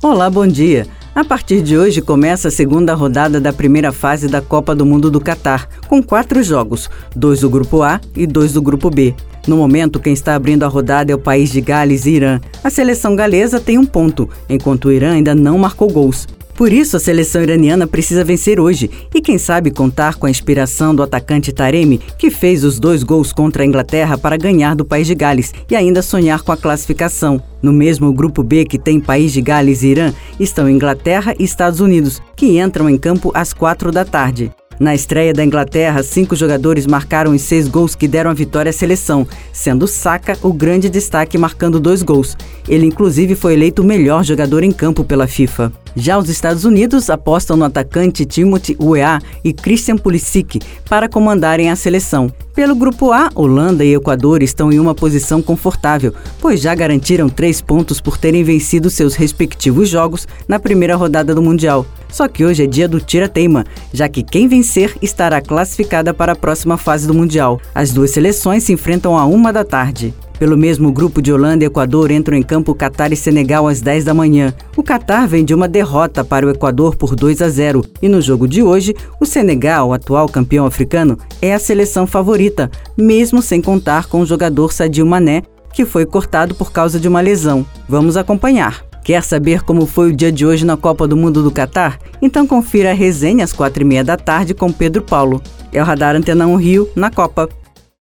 Olá, bom dia. A partir de hoje começa a segunda rodada da primeira fase da Copa do Mundo do Catar, com quatro jogos, dois do Grupo A e dois do Grupo B. No momento, quem está abrindo a rodada é o país de Gales e Irã. A seleção galesa tem um ponto, enquanto o Irã ainda não marcou gols. Por isso, a seleção iraniana precisa vencer hoje e, quem sabe, contar com a inspiração do atacante Taremi, que fez os dois gols contra a Inglaterra para ganhar do País de Gales e ainda sonhar com a classificação. No mesmo grupo B que tem País de Gales e Irã, estão Inglaterra e Estados Unidos, que entram em campo às quatro da tarde. Na estreia da Inglaterra, cinco jogadores marcaram os seis gols que deram a vitória à seleção, sendo Saka o grande destaque marcando dois gols. Ele inclusive foi eleito o melhor jogador em campo pela FIFA. Já os Estados Unidos apostam no atacante Timothy Weah e Christian Pulisic para comandarem a seleção. Pelo grupo A, Holanda e Equador estão em uma posição confortável, pois já garantiram três pontos por terem vencido seus respectivos jogos na primeira rodada do Mundial. Só que hoje é dia do tira-teima, já que quem vencer estará classificada para a próxima fase do Mundial. As duas seleções se enfrentam a uma da tarde. Pelo mesmo grupo de Holanda e Equador entram em campo Catar e Senegal às 10 da manhã. O Catar vem de uma derrota para o Equador por 2 a 0 e no jogo de hoje, o Senegal, atual campeão africano, é a seleção favorita, mesmo sem contar com o jogador Sadio Mané, que foi cortado por causa de uma lesão. Vamos acompanhar. Quer saber como foi o dia de hoje na Copa do Mundo do Catar? Então confira a resenha às quatro e meia da tarde com Pedro Paulo. É o Radar Antena 1 Rio, na Copa.